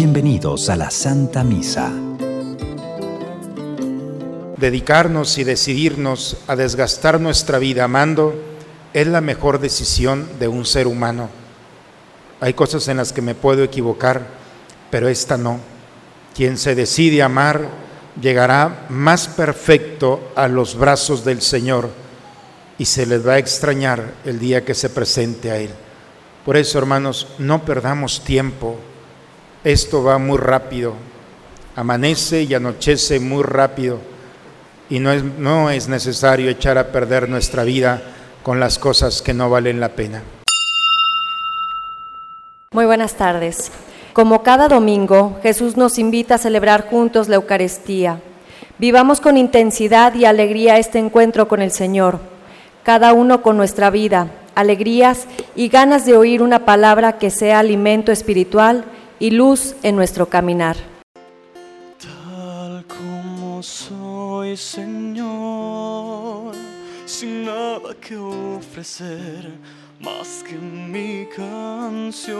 Bienvenidos a la Santa Misa. Dedicarnos y decidirnos a desgastar nuestra vida amando es la mejor decisión de un ser humano. Hay cosas en las que me puedo equivocar, pero esta no. Quien se decide amar llegará más perfecto a los brazos del Señor y se les va a extrañar el día que se presente a Él. Por eso, hermanos, no perdamos tiempo. Esto va muy rápido. Amanece y anochece muy rápido. Y no es, no es necesario echar a perder nuestra vida con las cosas que no valen la pena. Muy buenas tardes. Como cada domingo, Jesús nos invita a celebrar juntos la Eucaristía. Vivamos con intensidad y alegría este encuentro con el Señor, cada uno con nuestra vida, alegrías y ganas de oír una palabra que sea alimento espiritual y luz en nuestro caminar. Tal como soy, Señor, sin nada que ofrecer más que mi canción.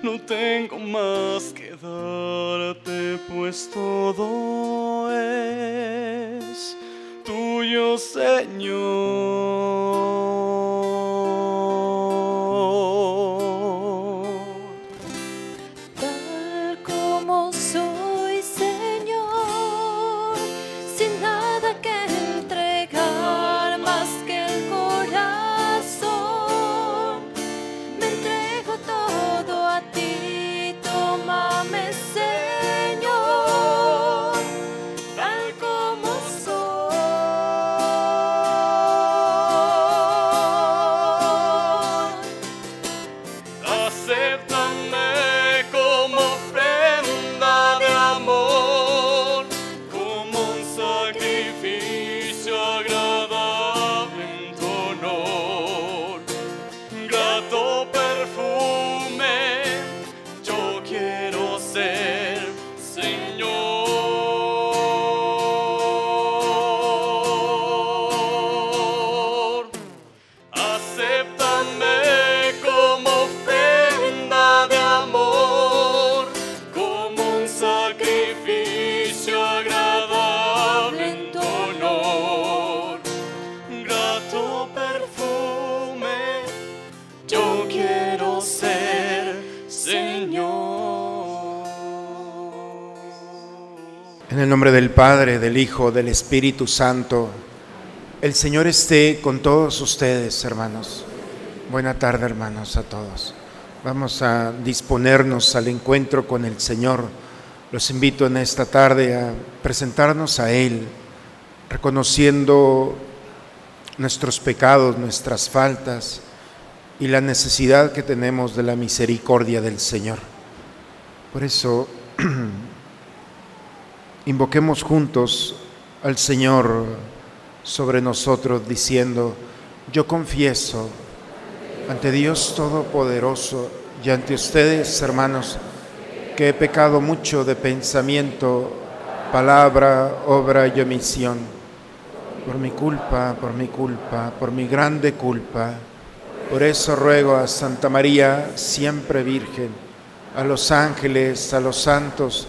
No tengo más que darte, pues todo es tuyo, Señor. Nombre del Padre, del Hijo, del Espíritu Santo, el Señor esté con todos ustedes, hermanos. Buena tarde, hermanos, a todos. Vamos a disponernos al encuentro con el Señor. Los invito en esta tarde a presentarnos a Él, reconociendo nuestros pecados, nuestras faltas y la necesidad que tenemos de la misericordia del Señor. Por eso, invoquemos juntos al Señor sobre nosotros diciendo, yo confieso ante Dios Todopoderoso y ante ustedes, hermanos, que he pecado mucho de pensamiento, palabra, obra y omisión, por mi culpa, por mi culpa, por mi grande culpa. Por eso ruego a Santa María, siempre Virgen, a los ángeles, a los santos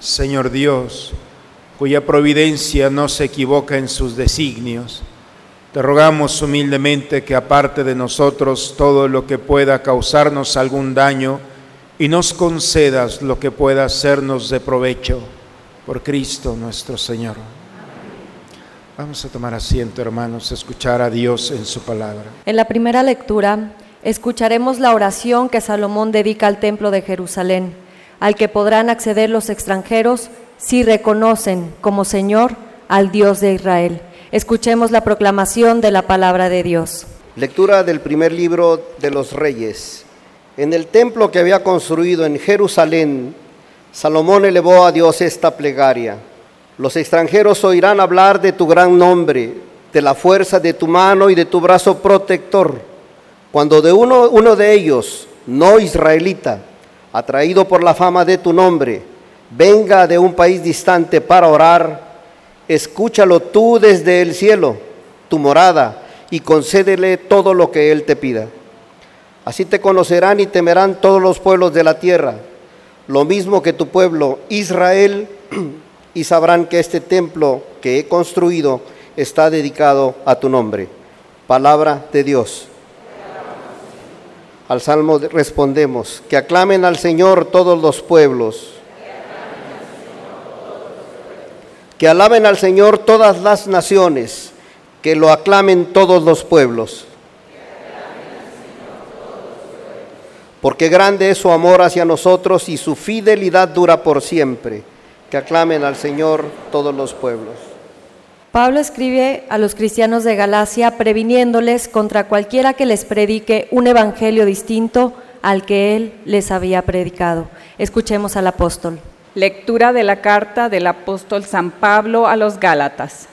Señor Dios, cuya providencia no se equivoca en sus designios, te rogamos humildemente que aparte de nosotros todo lo que pueda causarnos algún daño y nos concedas lo que pueda hacernos de provecho por Cristo nuestro Señor. Vamos a tomar asiento, hermanos, a escuchar a Dios en su palabra. En la primera lectura escucharemos la oración que Salomón dedica al templo de Jerusalén, al que podrán acceder los extranjeros si reconocen como Señor al Dios de Israel. Escuchemos la proclamación de la palabra de Dios. Lectura del primer libro de los Reyes. En el templo que había construido en Jerusalén, Salomón elevó a Dios esta plegaria. Los extranjeros oirán hablar de tu gran nombre, de la fuerza de tu mano y de tu brazo protector. Cuando de uno, uno de ellos, no israelita, atraído por la fama de tu nombre, venga de un país distante para orar, escúchalo tú desde el cielo, tu morada, y concédele todo lo que él te pida. Así te conocerán y temerán todos los pueblos de la tierra, lo mismo que tu pueblo Israel, y sabrán que este templo que he construido está dedicado a tu nombre. Palabra de Dios. Al salmo respondemos, que aclamen al Señor todos los pueblos. Que alaben al Señor todas las naciones, que lo aclamen todos los pueblos. Porque grande es su amor hacia nosotros y su fidelidad dura por siempre. Que aclamen al Señor todos los pueblos. Pablo escribe a los cristianos de Galacia previniéndoles contra cualquiera que les predique un evangelio distinto al que él les había predicado. Escuchemos al apóstol. Lectura de la carta del apóstol San Pablo a los Gálatas.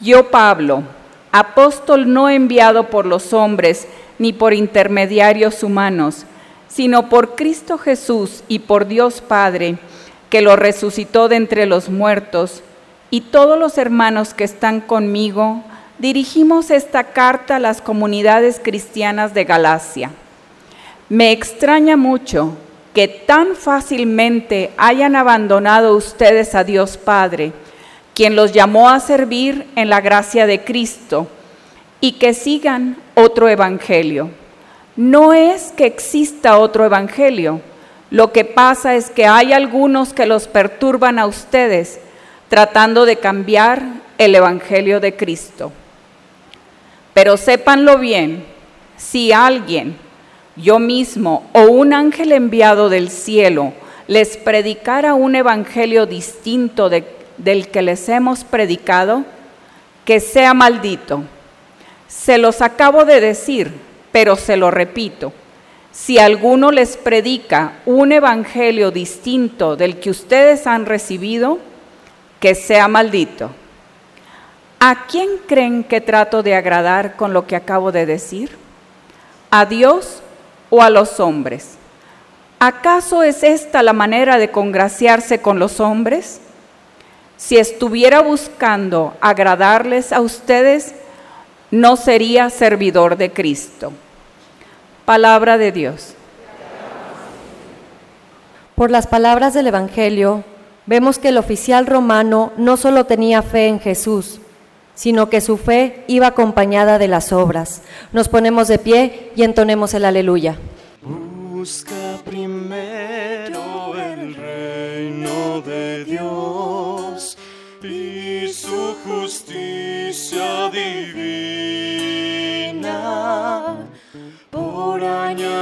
Yo, Pablo, apóstol no enviado por los hombres ni por intermediarios humanos, sino por Cristo Jesús y por Dios Padre, que lo resucitó de entre los muertos, y todos los hermanos que están conmigo, dirigimos esta carta a las comunidades cristianas de Galacia. Me extraña mucho que tan fácilmente hayan abandonado ustedes a Dios Padre, quien los llamó a servir en la gracia de Cristo, y que sigan otro evangelio. No es que exista otro evangelio, lo que pasa es que hay algunos que los perturban a ustedes, tratando de cambiar el evangelio de Cristo. Pero sépanlo bien, si alguien, yo mismo o un ángel enviado del cielo les predicara un evangelio distinto de- del que les hemos predicado, que sea maldito. Se los acabo de decir, pero se lo repito. Si alguno les predica un evangelio distinto del que ustedes han recibido, que sea maldito. ¿A quién creen que trato de agradar con lo que acabo de decir? ¿A Dios o a los hombres? ¿Acaso es esta la manera de congraciarse con los hombres? Si estuviera buscando agradarles a ustedes, no sería servidor de Cristo. Palabra de Dios. Por las palabras del Evangelio, vemos que el oficial romano no solo tenía fe en Jesús, sino que su fe iba acompañada de las obras. Nos ponemos de pie y entonemos el aleluya. Busca primero el reino de y su justicia divina.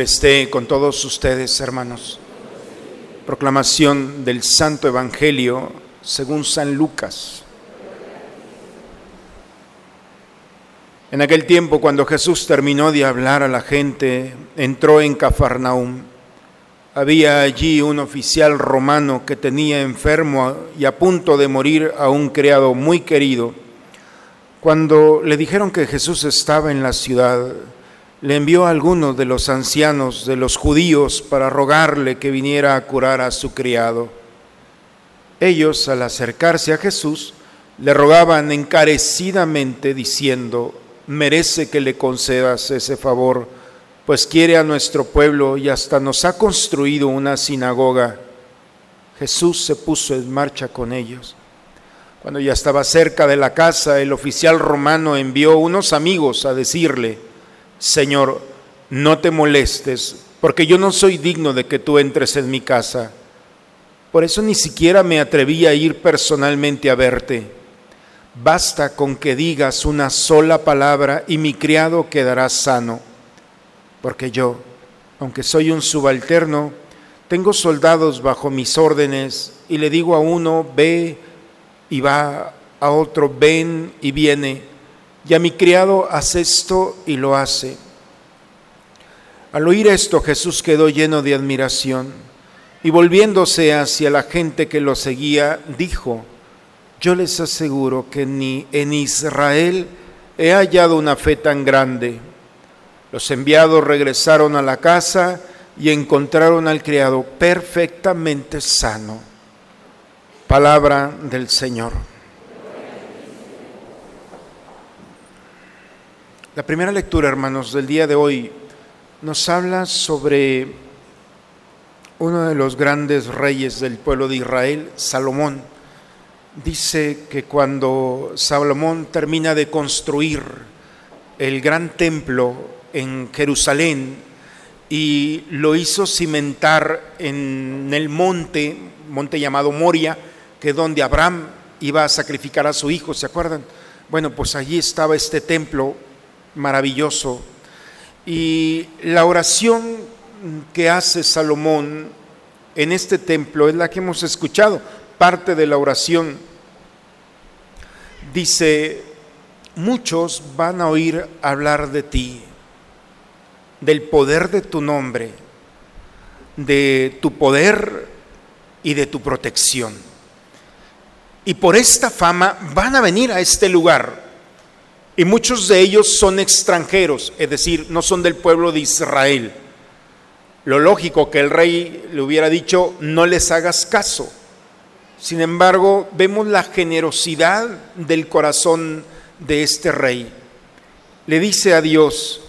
Esté con todos ustedes, hermanos. Proclamación del Santo Evangelio según San Lucas. En aquel tiempo, cuando Jesús terminó de hablar a la gente, entró en Cafarnaum. Había allí un oficial romano que tenía enfermo y a punto de morir a un criado muy querido. Cuando le dijeron que Jesús estaba en la ciudad, le envió a algunos de los ancianos de los judíos para rogarle que viniera a curar a su criado. Ellos, al acercarse a Jesús, le rogaban encarecidamente diciendo, merece que le concedas ese favor, pues quiere a nuestro pueblo y hasta nos ha construido una sinagoga. Jesús se puso en marcha con ellos. Cuando ya estaba cerca de la casa, el oficial romano envió unos amigos a decirle, Señor, no te molestes, porque yo no soy digno de que tú entres en mi casa. Por eso ni siquiera me atreví a ir personalmente a verte. Basta con que digas una sola palabra y mi criado quedará sano. Porque yo, aunque soy un subalterno, tengo soldados bajo mis órdenes y le digo a uno, ve y va, a otro, ven y viene y a mi criado hace esto y lo hace. Al oír esto Jesús quedó lleno de admiración y volviéndose hacia la gente que lo seguía, dijo, yo les aseguro que ni en Israel he hallado una fe tan grande. Los enviados regresaron a la casa y encontraron al criado perfectamente sano. Palabra del Señor. La primera lectura, hermanos, del día de hoy nos habla sobre uno de los grandes reyes del pueblo de Israel, Salomón. Dice que cuando Salomón termina de construir el gran templo en Jerusalén y lo hizo cimentar en el monte, monte llamado Moria, que es donde Abraham iba a sacrificar a su hijo, ¿se acuerdan? Bueno, pues allí estaba este templo maravilloso. Y la oración que hace Salomón en este templo es la que hemos escuchado, parte de la oración. Dice, muchos van a oír hablar de ti, del poder de tu nombre, de tu poder y de tu protección. Y por esta fama van a venir a este lugar y muchos de ellos son extranjeros, es decir, no son del pueblo de Israel. Lo lógico que el rey le hubiera dicho, no les hagas caso. Sin embargo, vemos la generosidad del corazón de este rey. Le dice a Dios,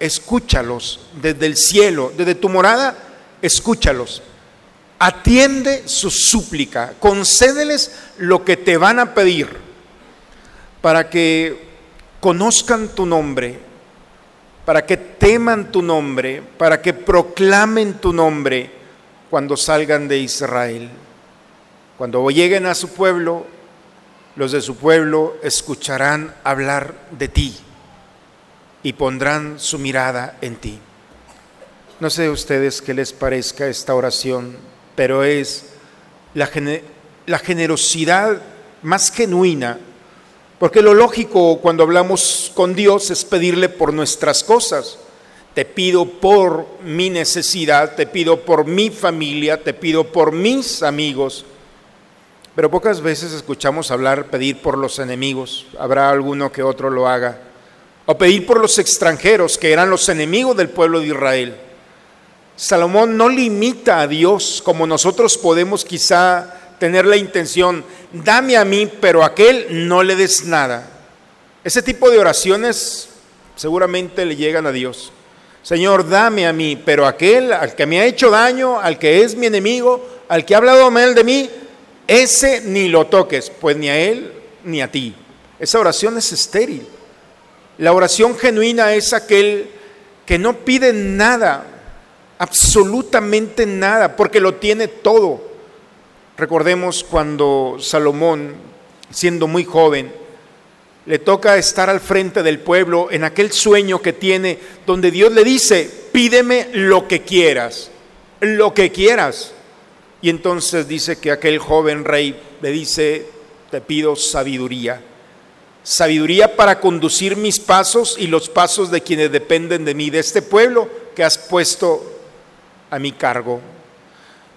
escúchalos desde el cielo, desde tu morada, escúchalos. Atiende su súplica, concédeles lo que te van a pedir para que conozcan tu nombre, para que teman tu nombre, para que proclamen tu nombre cuando salgan de Israel. Cuando lleguen a su pueblo, los de su pueblo escucharán hablar de ti y pondrán su mirada en ti. No sé a ustedes qué les parezca esta oración, pero es la, la generosidad más genuina porque lo lógico cuando hablamos con Dios es pedirle por nuestras cosas. te pido por mi necesidad, te pido por mi familia, te pido por mis amigos. Pero pocas veces escuchamos hablar, pedir por los enemigos. Habrá alguno que otro lo haga. O pedir por los extranjeros, que eran los enemigos del pueblo de Israel. Salomón no limita a Dios como nosotros podemos quizá tener la intención, dame a mí, pero a aquel no le des nada. Ese tipo de oraciones seguramente le llegan a Dios. Señor, dame a mí, pero aquel al que me ha hecho daño, al que es mi enemigo, al que ha hablado mal de mí, ese ni lo toques, pues ni a él ni a ti. Esa oración es estéril. La oración genuina es aquel que no pide nada, absolutamente nada, porque lo tiene todo. Recordemos cuando Salomón, siendo muy joven, le toca estar al frente del pueblo en aquel sueño que tiene, donde Dios le dice, pídeme lo que quieras, lo que quieras. Y entonces dice que aquel joven rey le dice, te pido sabiduría, sabiduría para conducir mis pasos y los pasos de quienes dependen de mí, de este pueblo que has puesto a mi cargo.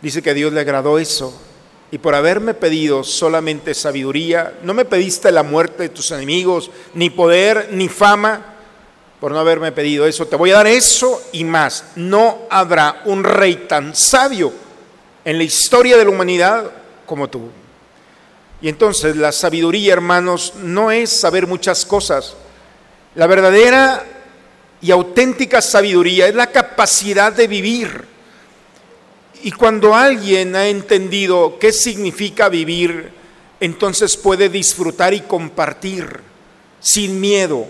Dice que Dios le agradó eso y por haberme pedido solamente sabiduría, no me pediste la muerte de tus enemigos, ni poder, ni fama, por no haberme pedido eso. Te voy a dar eso y más. No habrá un rey tan sabio en la historia de la humanidad como tú. Y entonces la sabiduría, hermanos, no es saber muchas cosas. La verdadera y auténtica sabiduría es la capacidad de vivir y cuando alguien ha entendido qué significa vivir, entonces puede disfrutar y compartir sin miedo,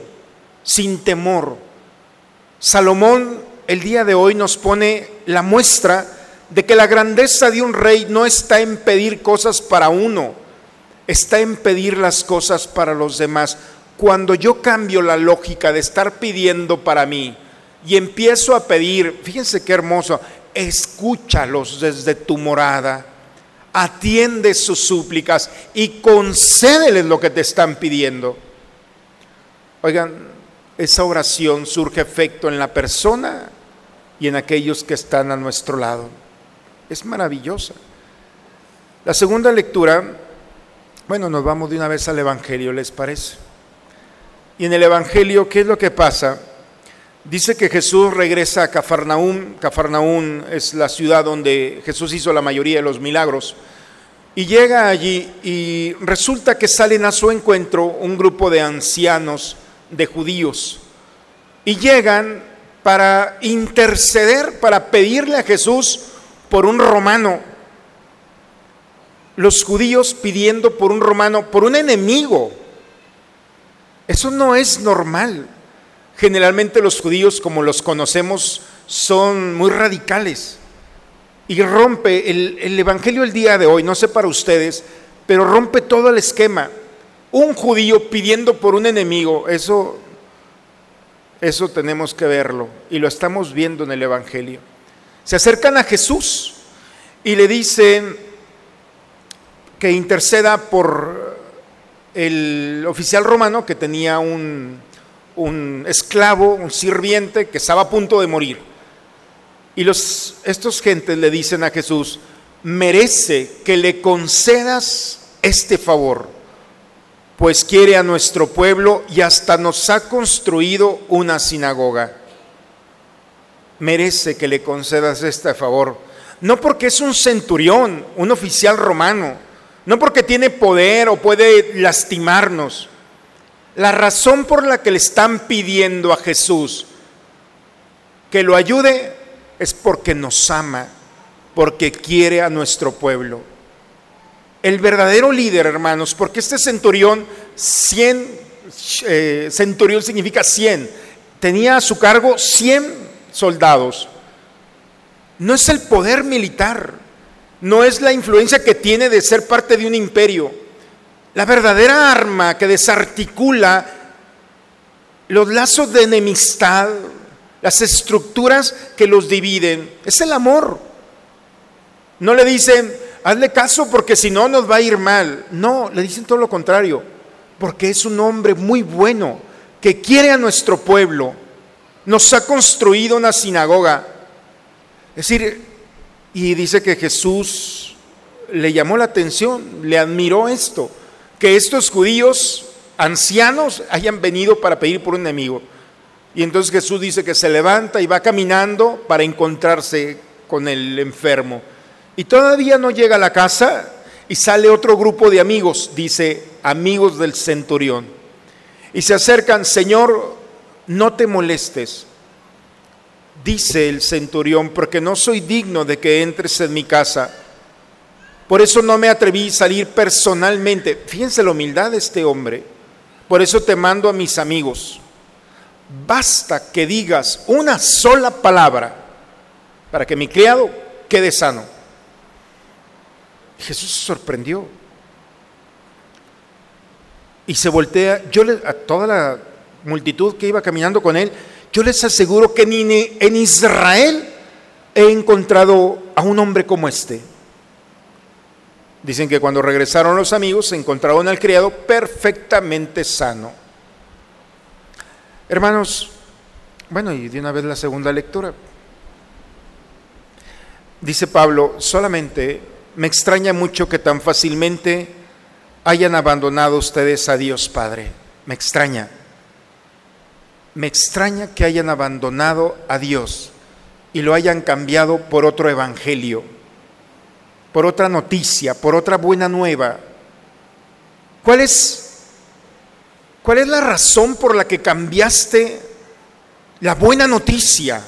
sin temor. Salomón el día de hoy nos pone la muestra de que la grandeza de un rey no está en pedir cosas para uno, está en pedir las cosas para los demás. Cuando yo cambio la lógica de estar pidiendo para mí y empiezo a pedir, fíjense qué hermoso, escúchalos desde tu morada, atiende sus súplicas y concédeles lo que te están pidiendo. Oigan, esa oración surge efecto en la persona y en aquellos que están a nuestro lado. Es maravillosa. La segunda lectura, bueno, nos vamos de una vez al Evangelio, ¿les parece? Y en el Evangelio, ¿qué es lo que pasa? Dice que Jesús regresa a Cafarnaún. Cafarnaún es la ciudad donde Jesús hizo la mayoría de los milagros. Y llega allí y resulta que salen a su encuentro un grupo de ancianos, de judíos. Y llegan para interceder, para pedirle a Jesús por un romano. Los judíos pidiendo por un romano, por un enemigo. Eso no es normal. Generalmente los judíos, como los conocemos, son muy radicales. Y rompe el, Evangelio el día de hoy, no sé para ustedes, pero rompe todo el esquema. Un judío pidiendo por un enemigo, eso, eso tenemos que verlo y lo estamos viendo en el Evangelio. Se acercan a Jesús y le dicen que interceda por el oficial romano que tenía un, un esclavo, un sirviente que estaba a punto de morir. Y los, estos gentes le dicen a Jesús, merece que le concedas este favor, pues quiere a nuestro pueblo y hasta nos ha construido una sinagoga. Merece que le concedas este favor, no porque es un centurión, un oficial romano, no porque tiene poder o puede lastimarnos, la razón por la que le están pidiendo a Jesús que lo ayude es porque nos ama, porque quiere a nuestro pueblo. El verdadero líder, hermanos, porque este centurión, 100, eh, centurión significa 100, tenía a su cargo 100 soldados. No es el poder militar, no es la influencia que tiene de ser parte de un imperio la verdadera arma que desarticula los lazos de enemistad, las estructuras que los dividen, es el amor. No le dicen, hazle caso porque si no nos va a ir mal. No, le dicen todo lo contrario, porque es un hombre muy bueno que quiere a nuestro pueblo. nos ha construido una sinagoga. Es decir, y dice que Jesús le llamó la atención, le admiró esto, que estos judíos ancianos hayan venido para pedir por un enemigo. Y entonces Jesús dice que se levanta y va caminando para encontrarse con el enfermo. Y todavía no llega a la casa y sale otro grupo de amigos, dice, amigos del centurión. Y se acercan, Señor, no te molestes, dice el centurión, porque no soy digno de que entres en mi casa. Por eso no me atreví a salir personalmente. Fíjense la humildad de este hombre. Por eso te mando a mis amigos. Basta que digas una sola palabra para que mi criado quede sano. Jesús se sorprendió. Y se voltea, yo a toda la multitud que iba caminando con él, yo les aseguro que ni en Israel he encontrado a un hombre como este. Dicen que cuando regresaron los amigos se encontraron al criado perfectamente sano. Hermanos, bueno, y de una vez la segunda lectura. Dice Pablo, solamente me extraña mucho que tan fácilmente hayan abandonado ustedes a Dios Padre. Me extraña. Me extraña que hayan abandonado a Dios y lo hayan cambiado por otro evangelio, por otra noticia, por otra buena nueva. ¿Cuál es, cuál es la razón por la que cambiaste la buena noticia?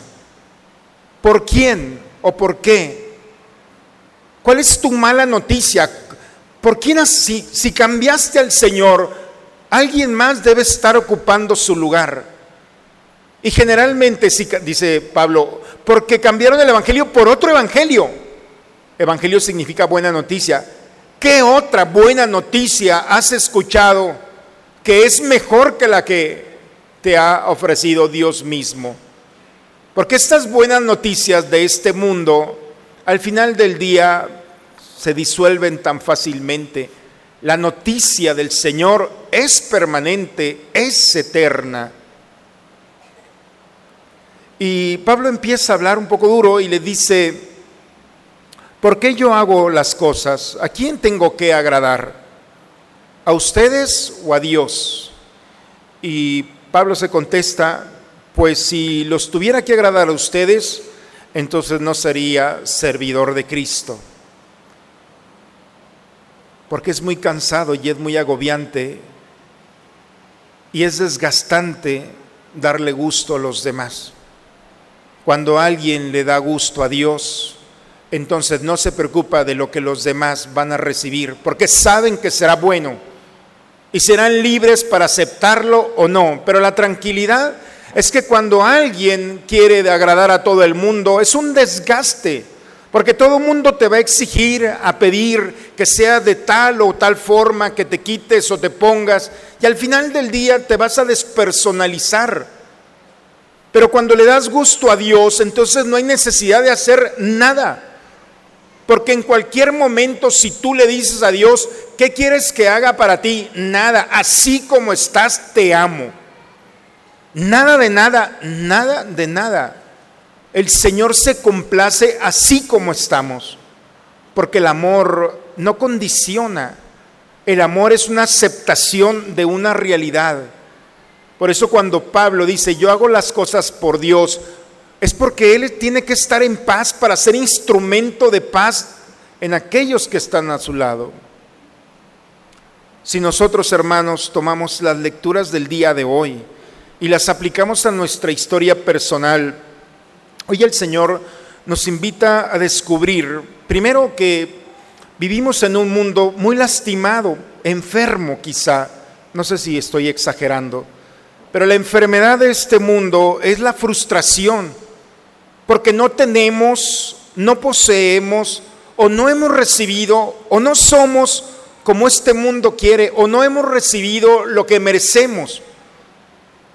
¿Por quién o por qué? ¿Cuál es tu mala noticia? ¿Por quién así? Si cambiaste al Señor, alguien más debe estar ocupando su lugar. Y generalmente, dice Pablo, porque cambiaron el Evangelio por otro Evangelio. Evangelio significa buena noticia. ¿Qué otra buena noticia has escuchado que es mejor que la que te ha ofrecido Dios mismo? Porque estas buenas noticias de este mundo, al final del día, se disuelven tan fácilmente. La noticia del Señor es permanente, es eterna. Y Pablo empieza a hablar un poco duro y le dice, ¿por qué yo hago las cosas? ¿A quién tengo que agradar? ¿A ustedes o a Dios? Y Pablo se contesta, pues si los tuviera que agradar a ustedes, entonces no sería servidor de Cristo. Porque es muy cansado y es muy agobiante y es desgastante darle gusto a los demás. Cuando alguien le da gusto a Dios, entonces no se preocupa de lo que los demás van a recibir, porque saben que será bueno y serán libres para aceptarlo o no. Pero la tranquilidad es que cuando alguien quiere agradar a todo el mundo, es un desgaste, porque todo el mundo te va a exigir, a pedir que sea de tal o tal forma, que te quites o te pongas, y al final del día te vas a despersonalizar. Pero cuando le das gusto a Dios, entonces no hay necesidad de hacer nada. Porque en cualquier momento, si tú le dices a Dios, ¿qué quieres que haga para ti? Nada, así como estás, te amo. Nada de nada, nada de nada. El Señor se complace así como estamos. Porque el amor no condiciona. El amor es una aceptación de una realidad. Por eso cuando Pablo dice, yo hago las cosas por Dios, es porque Él tiene que estar en paz para ser instrumento de paz en aquellos que están a su lado. Si nosotros, hermanos, tomamos las lecturas del día de hoy y las aplicamos a nuestra historia personal, hoy el Señor nos invita a descubrir, primero, que vivimos en un mundo muy lastimado, enfermo quizá, no sé si estoy exagerando, pero la enfermedad de este mundo es la frustración, porque no tenemos, no poseemos, o no hemos recibido, o no somos como este mundo quiere, o no hemos recibido lo que merecemos.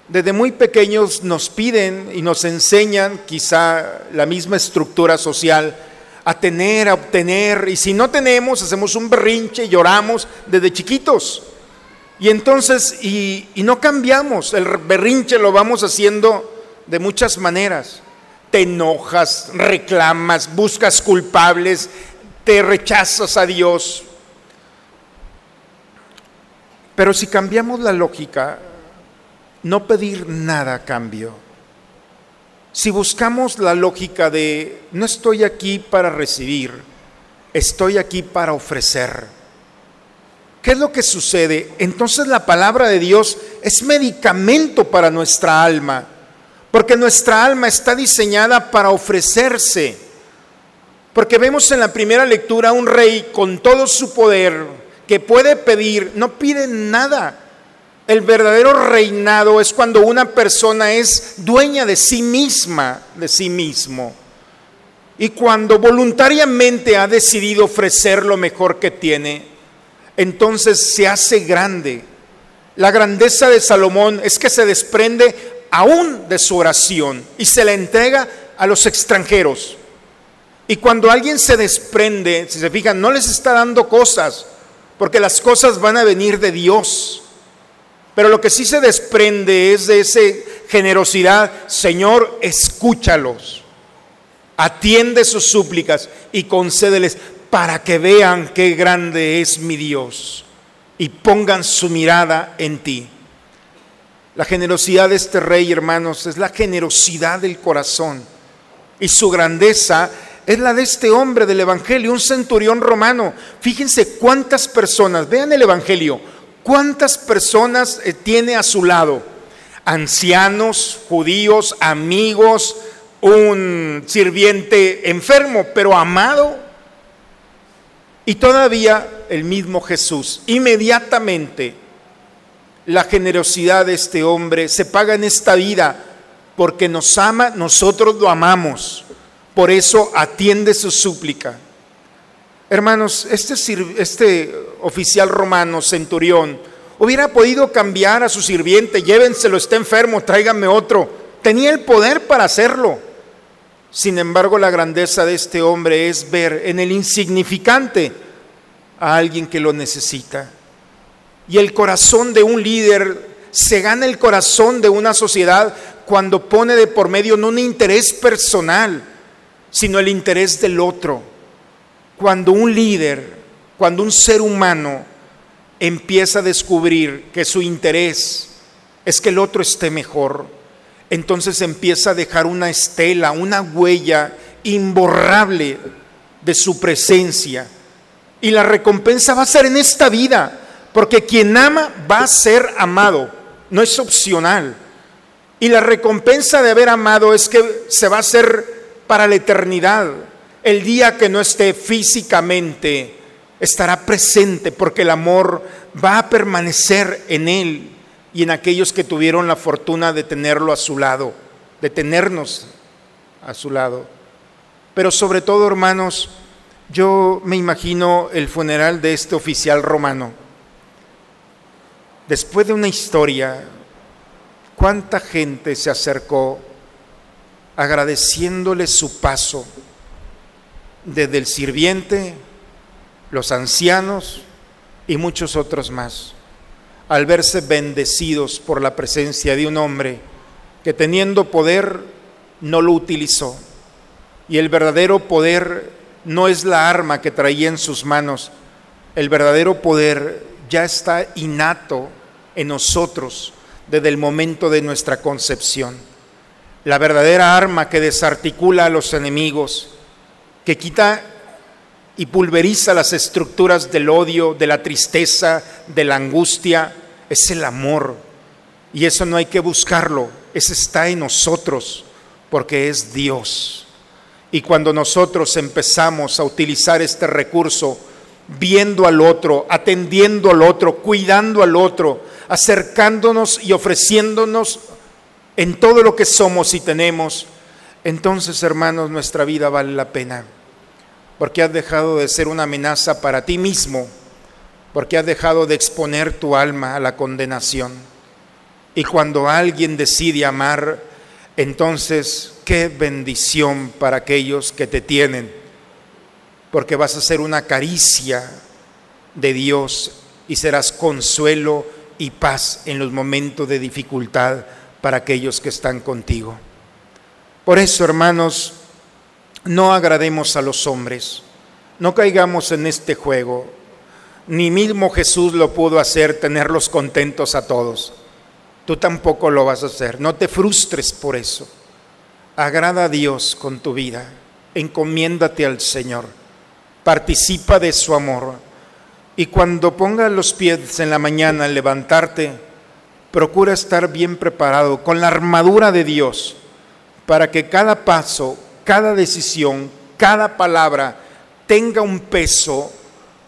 Desde muy pequeños nos piden y nos enseñan quizá la misma estructura social a tener, a obtener, y si no tenemos, hacemos un berrinche, y lloramos desde chiquitos. Y entonces, y, y, no cambiamos, el berrinche lo vamos haciendo de muchas maneras. Te enojas, reclamas, buscas culpables, te rechazas a Dios. Pero si cambiamos la lógica, no pedir nada a cambio. Si buscamos la lógica de no estoy aquí para recibir, estoy aquí para ofrecer. ¿Qué es lo que sucede? Entonces la palabra de Dios es medicamento para nuestra alma, porque nuestra alma está diseñada para ofrecerse. Porque vemos en la primera lectura un rey con todo su poder que puede pedir, no pide nada. El verdadero reinado es cuando una persona es dueña de sí misma, de sí mismo. Y cuando voluntariamente ha decidido ofrecer lo mejor que tiene, entonces se hace grande. La grandeza de Salomón es que se desprende aún de su oración y se la entrega a los extranjeros. Y cuando alguien se desprende, si se fijan, no les está dando cosas, porque las cosas van a venir de Dios. Pero lo que sí se desprende es de esa generosidad, Señor, escúchalos, atiende sus súplicas y concédeles para que vean qué grande es mi Dios y pongan su mirada en ti. La generosidad de este rey, hermanos, es la generosidad del corazón y su grandeza es la de este hombre del Evangelio, un centurión romano. Fíjense cuántas personas, vean el Evangelio, cuántas personas eh, tiene a su lado. Ancianos, judíos, amigos, un sirviente enfermo, pero amado. Y todavía el mismo Jesús, inmediatamente la generosidad de este hombre se paga en esta vida porque nos ama, nosotros lo amamos. Por eso atiende su súplica. Hermanos, este, este oficial romano, centurión, hubiera podido cambiar a su sirviente, llévenselo, está enfermo, tráiganme otro. Tenía el poder para hacerlo. Sin embargo, la grandeza de este hombre es ver en el insignificante a alguien que lo necesita. Y el corazón de un líder se gana el corazón de una sociedad cuando pone de por medio no un interés personal, sino el interés del otro. Cuando un líder, cuando un ser humano empieza a descubrir que su interés es que el otro esté mejor, entonces empieza a dejar una estela, una huella imborrable de su presencia. Y la recompensa va a ser en esta vida, porque quien ama va a ser amado, no es opcional. Y la recompensa de haber amado es que se va a hacer para la eternidad. El día que no esté físicamente, estará presente porque el amor va a permanecer en él y en aquellos que tuvieron la fortuna de tenerlo a su lado, de tenernos a su lado. Pero sobre todo, hermanos, yo me imagino el funeral de este oficial romano. Después de una historia, ¿cuánta gente se acercó agradeciéndole su paso desde el sirviente, los ancianos y muchos otros más, al verse bendecidos por la presencia de un hombre que teniendo poder no lo utilizó. Y el verdadero poder no es la arma que traía en sus manos, el verdadero poder ya está innato en nosotros desde el momento de nuestra concepción la verdadera arma que desarticula a los enemigos, que quita y pulveriza las estructuras del odio, de la tristeza, de la angustia, es el amor. Y eso no hay que buscarlo, ese está en nosotros, porque es Dios. Y cuando nosotros empezamos a utilizar este recurso, viendo al otro, atendiendo al otro, cuidando al otro, acercándonos y ofreciéndonos en todo lo que somos y tenemos, entonces hermanos nuestra vida vale la pena, porque has dejado de ser una amenaza para ti mismo, porque has dejado de exponer tu alma a la condenación. Y cuando alguien decide amar, entonces qué bendición para aquellos que te tienen, porque vas a ser una caricia de Dios y serás consuelo y paz en los momentos de dificultad para aquellos que están contigo. Por eso, hermanos, no agrademos a los hombres, no caigamos en este juego. Ni mismo Jesús lo pudo hacer, tenerlos contentos a todos. Tú tampoco lo vas a hacer. No te frustres por eso. Agrada a Dios con tu vida. Encomiéndate al Señor. Participa de su amor. Y cuando pongas los pies en la mañana al levantarte, procura estar bien preparado con la armadura de Dios para que cada paso, cada decisión, cada palabra tenga un peso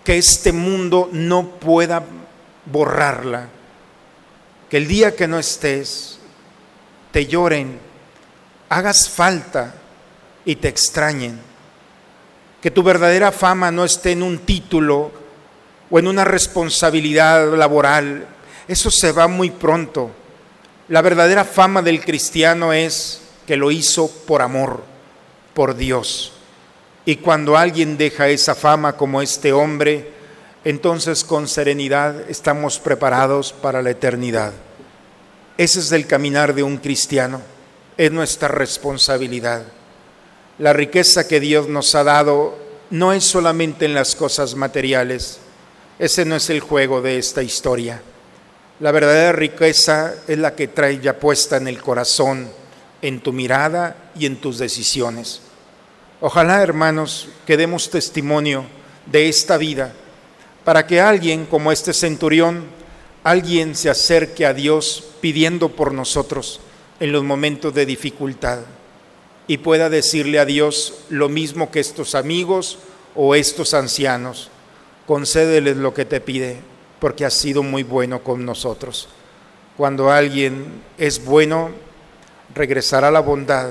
que este mundo no pueda borrarla. Que el día que no estés, te lloren, hagas falta y te extrañen. Que tu verdadera fama no esté en un título o en una responsabilidad laboral. Eso se va muy pronto. La verdadera fama del cristiano es que lo hizo por amor, por Dios. Y cuando alguien deja esa fama como este hombre, entonces con serenidad estamos preparados para la eternidad. Ese es el caminar de un cristiano, es nuestra responsabilidad. La riqueza que Dios nos ha dado no es solamente en las cosas materiales, ese no es el juego de esta historia. La verdadera riqueza es la que trae ya puesta en el corazón en tu mirada y en tus decisiones. Ojalá, hermanos, que demos testimonio de esta vida para que alguien como este centurión, alguien se acerque a Dios pidiendo por nosotros en los momentos de dificultad y pueda decirle a Dios lo mismo que estos amigos o estos ancianos. Concédeles lo que te pide, porque has sido muy bueno con nosotros. Cuando alguien es bueno, regresará la bondad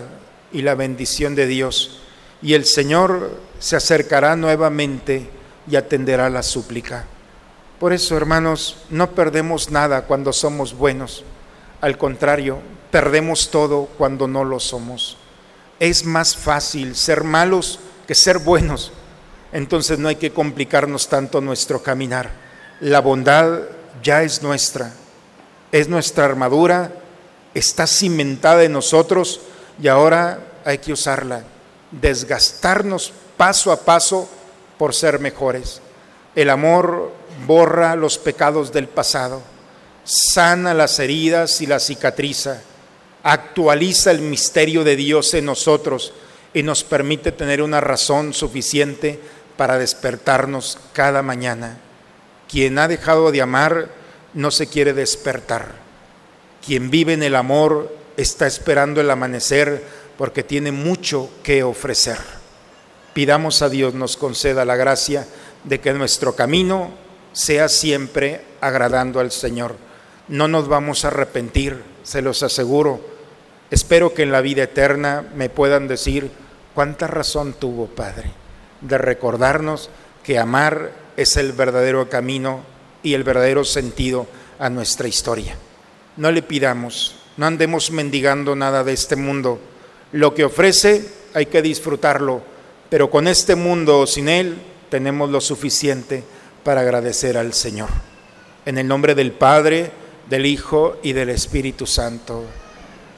y la bendición de Dios y el Señor se acercará nuevamente y atenderá la súplica. Por eso, hermanos, no perdemos nada cuando somos buenos. Al contrario, perdemos todo cuando no lo somos. Es más fácil ser malos que ser buenos. Entonces no hay que complicarnos tanto nuestro caminar. La bondad ya es nuestra. Es nuestra armadura está cimentada en nosotros y ahora hay que usarla, desgastarnos paso a paso por ser mejores. El amor borra los pecados del pasado, sana las heridas y las cicatriza, actualiza el misterio de Dios en nosotros y nos permite tener una razón suficiente para despertarnos cada mañana. Quien ha dejado de amar no se quiere despertar. Quien vive en el amor está esperando el amanecer porque tiene mucho que ofrecer. Pidamos a Dios nos conceda la gracia de que nuestro camino sea siempre agradando al Señor. No nos vamos a arrepentir, se los aseguro. Espero que en la vida eterna me puedan decir cuánta razón tuvo Padre de recordarnos que amar es el verdadero camino y el verdadero sentido a nuestra historia. No le pidamos, no andemos mendigando nada de este mundo. Lo que ofrece hay que disfrutarlo, pero con este mundo o sin él tenemos lo suficiente para agradecer al Señor. En el nombre del Padre, del Hijo y del Espíritu Santo.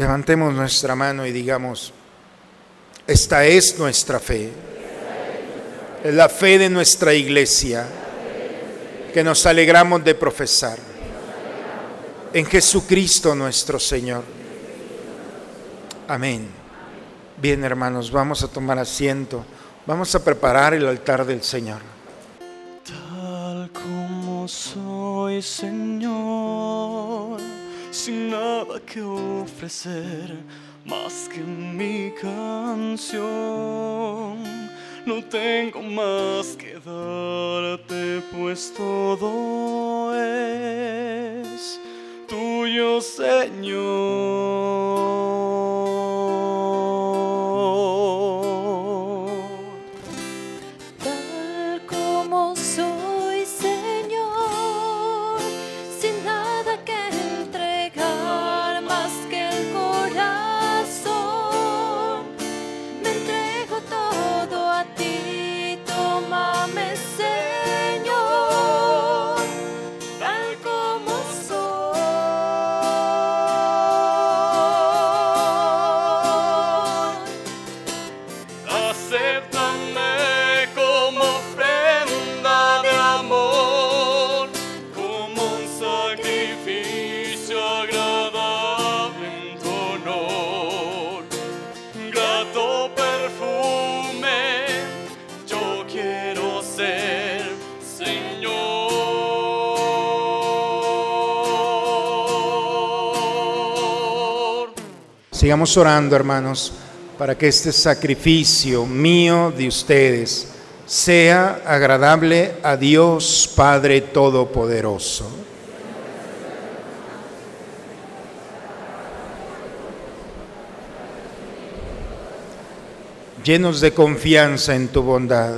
Levantemos nuestra mano y digamos, esta es nuestra fe, es la fe de nuestra iglesia que nos alegramos de profesar. En Jesucristo nuestro Señor. Amén. Bien, hermanos, vamos a tomar asiento. Vamos a preparar el altar del Señor. Tal como soy, Señor, sin nada que ofrecer más que mi canción no tengo más que darte, pues todo es tuyo, Señor. Sigamos orando, hermanos, para que este sacrificio mío de ustedes sea agradable a Dios Padre Todopoderoso. Llenos de confianza en tu bondad,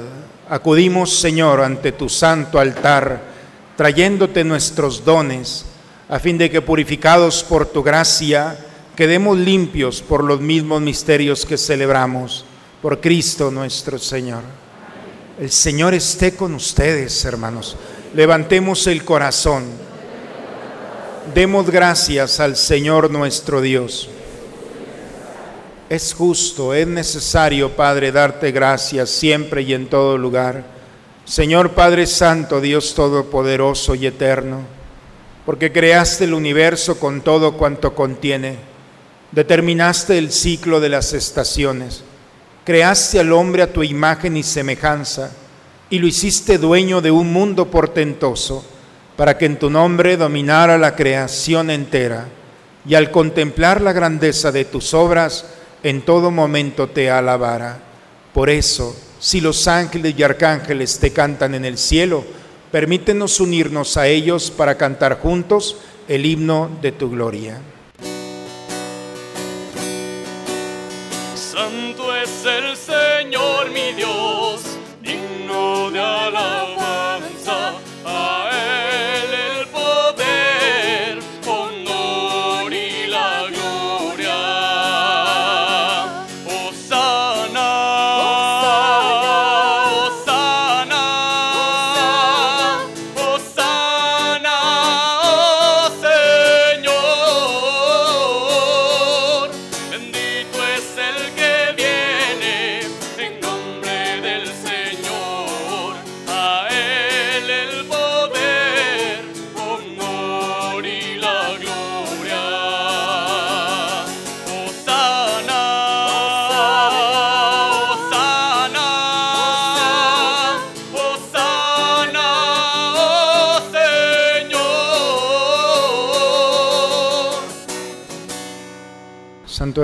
acudimos, Señor, ante tu santo altar, trayéndote nuestros dones, a fin de que purificados por tu gracia, quedemos limpios por los mismos misterios que celebramos, por Cristo nuestro Señor. El Señor esté con ustedes, hermanos. Levantemos el corazón. Demos gracias al Señor nuestro Dios. Es justo, es necesario, Padre, darte gracias siempre y en todo lugar. Señor Padre Santo, Dios Todopoderoso y Eterno, porque creaste el universo con todo cuanto contiene, determinaste el ciclo de las estaciones, creaste al hombre a tu imagen y semejanza, y lo hiciste dueño de un mundo portentoso, para que en tu nombre dominara la creación entera, y al contemplar la grandeza de tus obras, en todo momento te alabara. Por eso, si los ángeles y arcángeles te cantan en el cielo, permítenos unirnos a ellos para cantar juntos el himno de tu gloria. El Señor mi Dios,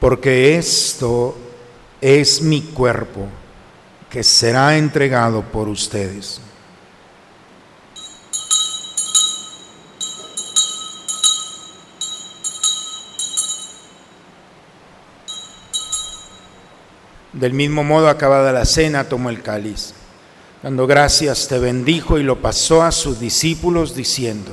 porque esto es mi cuerpo que será entregado por ustedes. Del mismo modo, acabada la cena, tomó el cáliz. Dando gracias, te bendijo y lo pasó a sus discípulos, diciendo,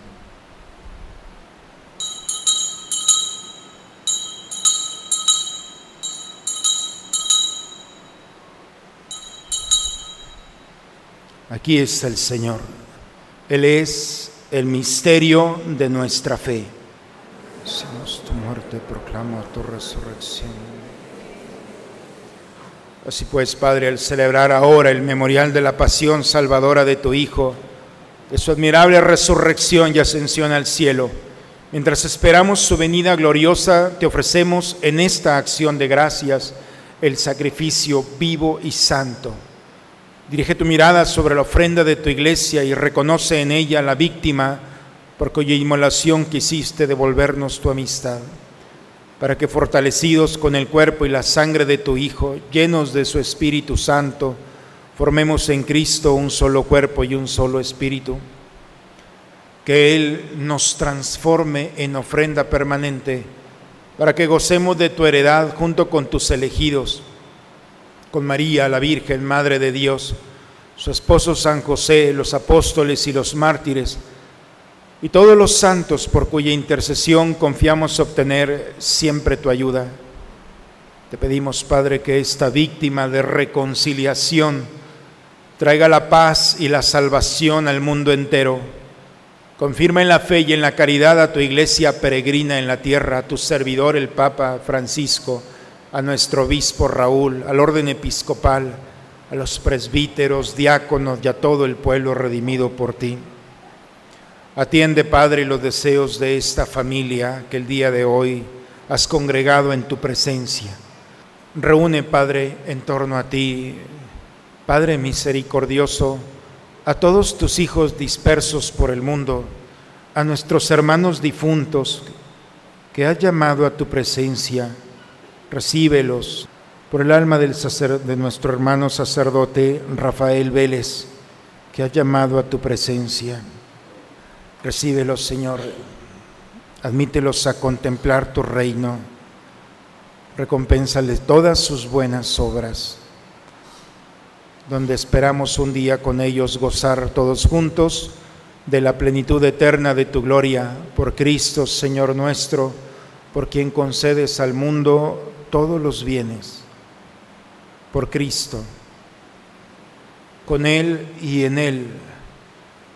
Aquí está el Señor. Él es el misterio de nuestra fe. Anuncio tu muerte, proclamo tu resurrección. Así pues, Padre, al celebrar ahora el memorial de la pasión salvadora de tu Hijo, de su admirable resurrección y ascensión al cielo, mientras esperamos su venida gloriosa, te ofrecemos en esta acción de gracias el sacrificio vivo y santo. Dirige tu mirada sobre la ofrenda de tu iglesia y reconoce en ella la víctima por cuya inmolación quisiste devolvernos tu amistad, para que fortalecidos con el cuerpo y la sangre de tu Hijo, llenos de su Espíritu Santo, formemos en Cristo un solo cuerpo y un solo espíritu. Que Él nos transforme en ofrenda permanente, para que gocemos de tu heredad junto con tus elegidos, con María, la Virgen, Madre de Dios, su esposo San José, los apóstoles y los mártires, y todos los santos por cuya intercesión confiamos obtener siempre tu ayuda. Te pedimos, Padre, que esta víctima de reconciliación traiga la paz y la salvación al mundo entero. Confirma en la fe y en la caridad a tu iglesia peregrina en la tierra, a tu servidor el Papa Francisco, a nuestro obispo Raúl, al orden episcopal, a los presbíteros, diáconos y a todo el pueblo redimido por ti. Atiende, Padre, los deseos de esta familia que el día de hoy has congregado en tu presencia. Reúne, Padre, en torno a ti, Padre misericordioso, a todos tus hijos dispersos por el mundo, a nuestros hermanos difuntos que has llamado a tu presencia. Recíbelos por el alma de nuestro hermano sacerdote Rafael Vélez, que has llamado a tu presencia. Recíbelos, Señor. Admítelos a contemplar tu reino. Recompénsales todas sus buenas obras, donde esperamos un día con ellos gozar todos juntos de la plenitud eterna de tu gloria, por Cristo, Señor nuestro, por quien concedes al mundo todos los bienes. Por Cristo, con Él y en Él.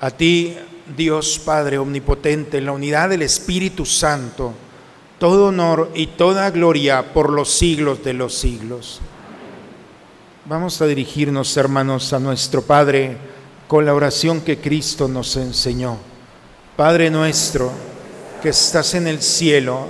A ti, Dios Padre Omnipotente, en la unidad del Espíritu Santo, todo honor y toda gloria por los siglos de los siglos. Vamos a dirigirnos, hermanos, a nuestro Padre con la oración que Cristo nos enseñó. Padre nuestro, que estás en el cielo,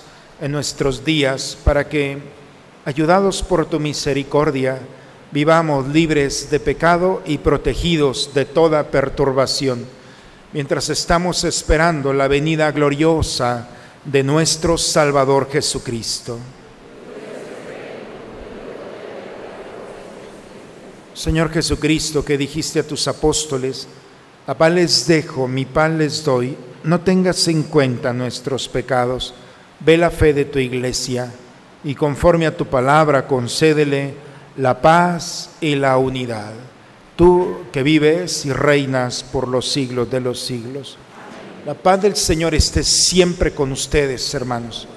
en nuestros días, para que, ayudados por tu misericordia, vivamos libres de pecado y protegidos de toda perturbación mientras estamos esperando la venida gloriosa de nuestro Salvador Jesucristo. Señor Jesucristo, que dijiste a tus apóstoles, a paz les dejo, mi pan les doy, no tengas en cuenta nuestros pecados, ve la fe de tu iglesia y conforme a tu palabra concédele la paz y la unidad tú que vives y reinas por los siglos de los siglos. La paz del Señor esté siempre con ustedes, hermanos.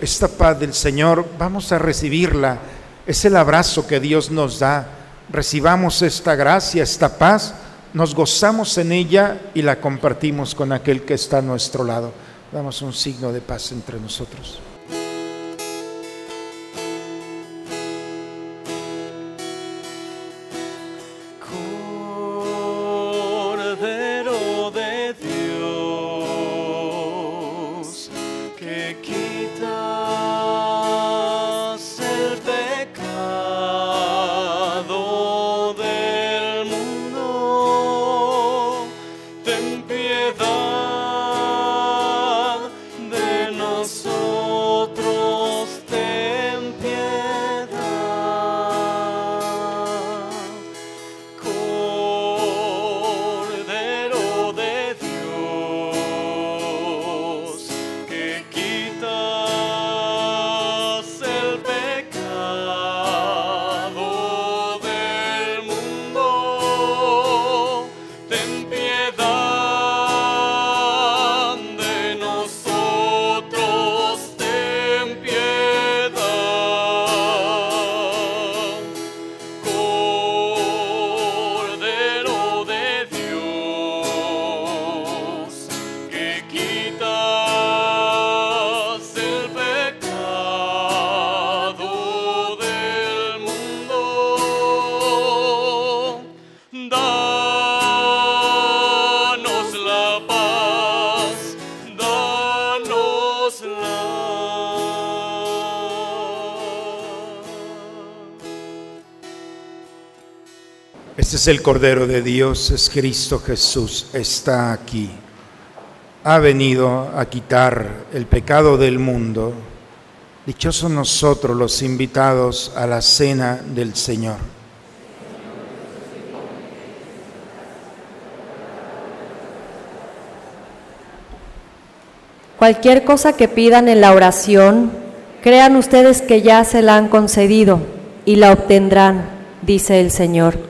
Esta paz del Señor, vamos a recibirla. Es el abrazo que Dios nos da. Recibamos esta gracia, esta paz, nos gozamos en ella y la compartimos con aquel que está a nuestro lado. Damos un signo de paz entre nosotros. Este es el Cordero de Dios, es Cristo Jesús, está aquí. Ha venido a quitar el pecado del mundo. Dichosos nosotros los invitados a la cena del Señor. Cualquier cosa que pidan en la oración, crean ustedes que ya se la han concedido y la obtendrán, dice el Señor.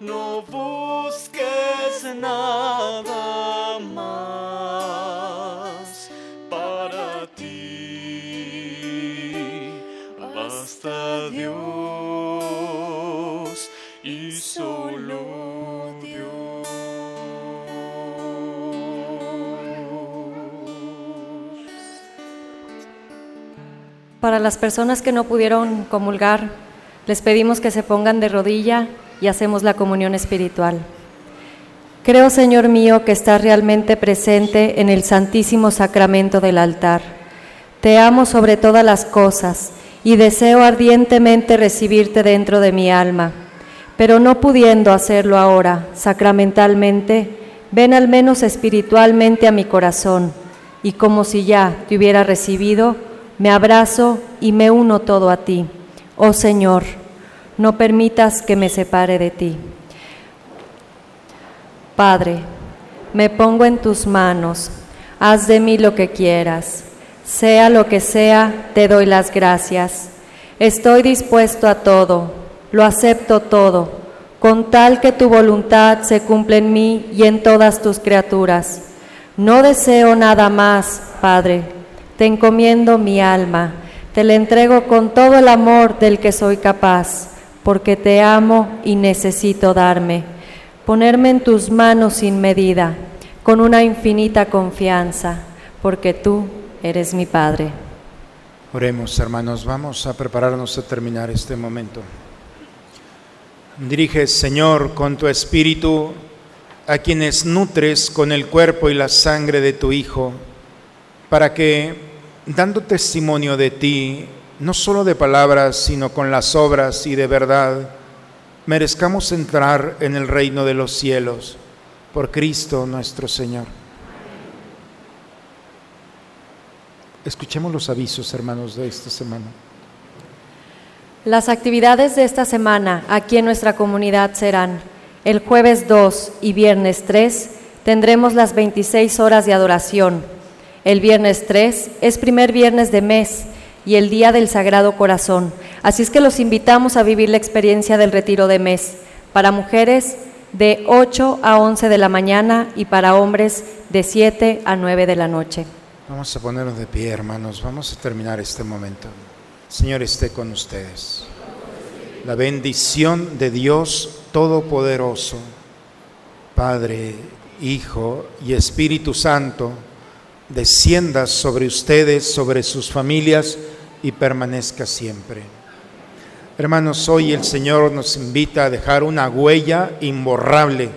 No busques nada más para ti. Basta Dios y solo Dios. Para las personas que no pudieron comulgar, les pedimos que se pongan de rodilla y hacemos la comunión espiritual. Creo, Señor mío, que estás realmente presente en el santísimo sacramento del altar. Te amo sobre todas las cosas y deseo ardientemente recibirte dentro de mi alma, pero no pudiendo hacerlo ahora sacramentalmente, ven al menos espiritualmente a mi corazón y como si ya te hubiera recibido, me abrazo y me uno todo a ti. Oh Señor, no permitas que me separe de ti. Padre, me pongo en tus manos, haz de mí lo que quieras. Sea lo que sea, te doy las gracias. Estoy dispuesto a todo, lo acepto todo, con tal que tu voluntad se cumpla en mí y en todas tus criaturas. No deseo nada más, Padre. Te encomiendo mi alma, te la entrego con todo el amor del que soy capaz, porque te amo y necesito darme, ponerme en tus manos sin medida, con una infinita confianza, porque tú eres mi Padre. Oremos, hermanos, vamos a prepararnos a terminar este momento. Dirige, Señor, con tu espíritu a quienes nutres con el cuerpo y la sangre de tu Hijo, para que, dando testimonio de ti, no solo de palabras, sino con las obras y de verdad, merezcamos entrar en el reino de los cielos, por Cristo nuestro Señor. Escuchemos los avisos, hermanos, de esta semana. Las actividades de esta semana aquí en nuestra comunidad serán el jueves 2 y viernes 3 tendremos las 26 horas de adoración. El viernes 3 es primer viernes de mes y el día del Sagrado Corazón. Así es que los invitamos a vivir la experiencia del retiro de mes. Para mujeres de 8 a 11 de la mañana y para hombres de 7 a 9 de la noche. Vamos a ponernos de pie, hermanos. Vamos a terminar este momento. Señor esté con ustedes. La bendición de Dios Todopoderoso, Padre, Hijo y Espíritu Santo, descienda sobre ustedes, sobre sus familias y permanezca siempre. Hermanos, hoy el Señor nos invita a dejar una huella imborrable,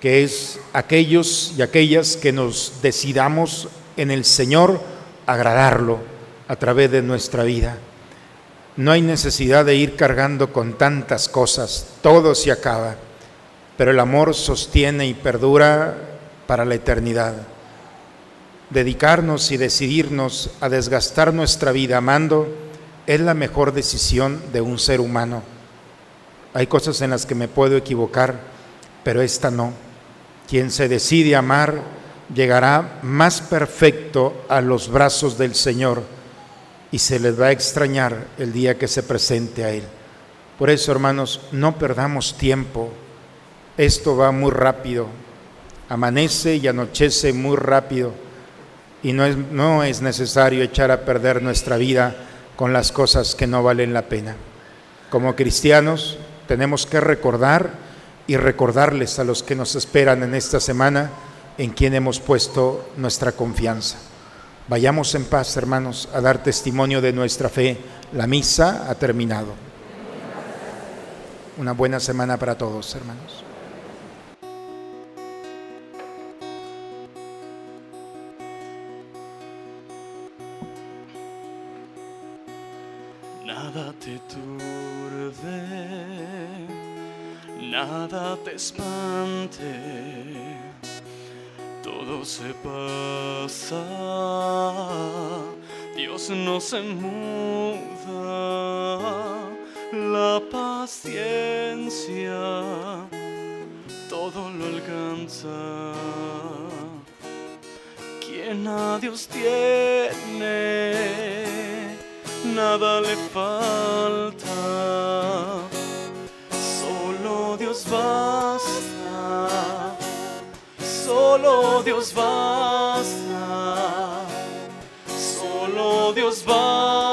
que es aquellos y aquellas que nos decidamos en el Señor agradarlo a través de nuestra vida. No hay necesidad de ir cargando con tantas cosas, todo se acaba, pero el amor sostiene y perdura para la eternidad. Dedicarnos y decidirnos a desgastar nuestra vida amando es la mejor decisión de un ser humano. Hay cosas en las que me puedo equivocar, pero esta no. Quien se decide a amar llegará más perfecto a los brazos del Señor y se les va a extrañar el día que se presente a Él. Por eso, hermanos, no perdamos tiempo. Esto va muy rápido. Amanece y anochece muy rápido. Y no es, no es necesario echar a perder nuestra vida con las cosas que no valen la pena. Como cristianos tenemos que recordar y recordarles a los que nos esperan en esta semana en quien hemos puesto nuestra confianza. Vayamos en paz, hermanos, a dar testimonio de nuestra fe. La misa ha terminado. Una buena semana para todos, hermanos. Nada te espante, todo se pasa, Dios no se muda, la paciencia todo lo alcanza. Quien a Dios tiene, nada le falta. Dios basta, solo Dios basta, solo Dios basta.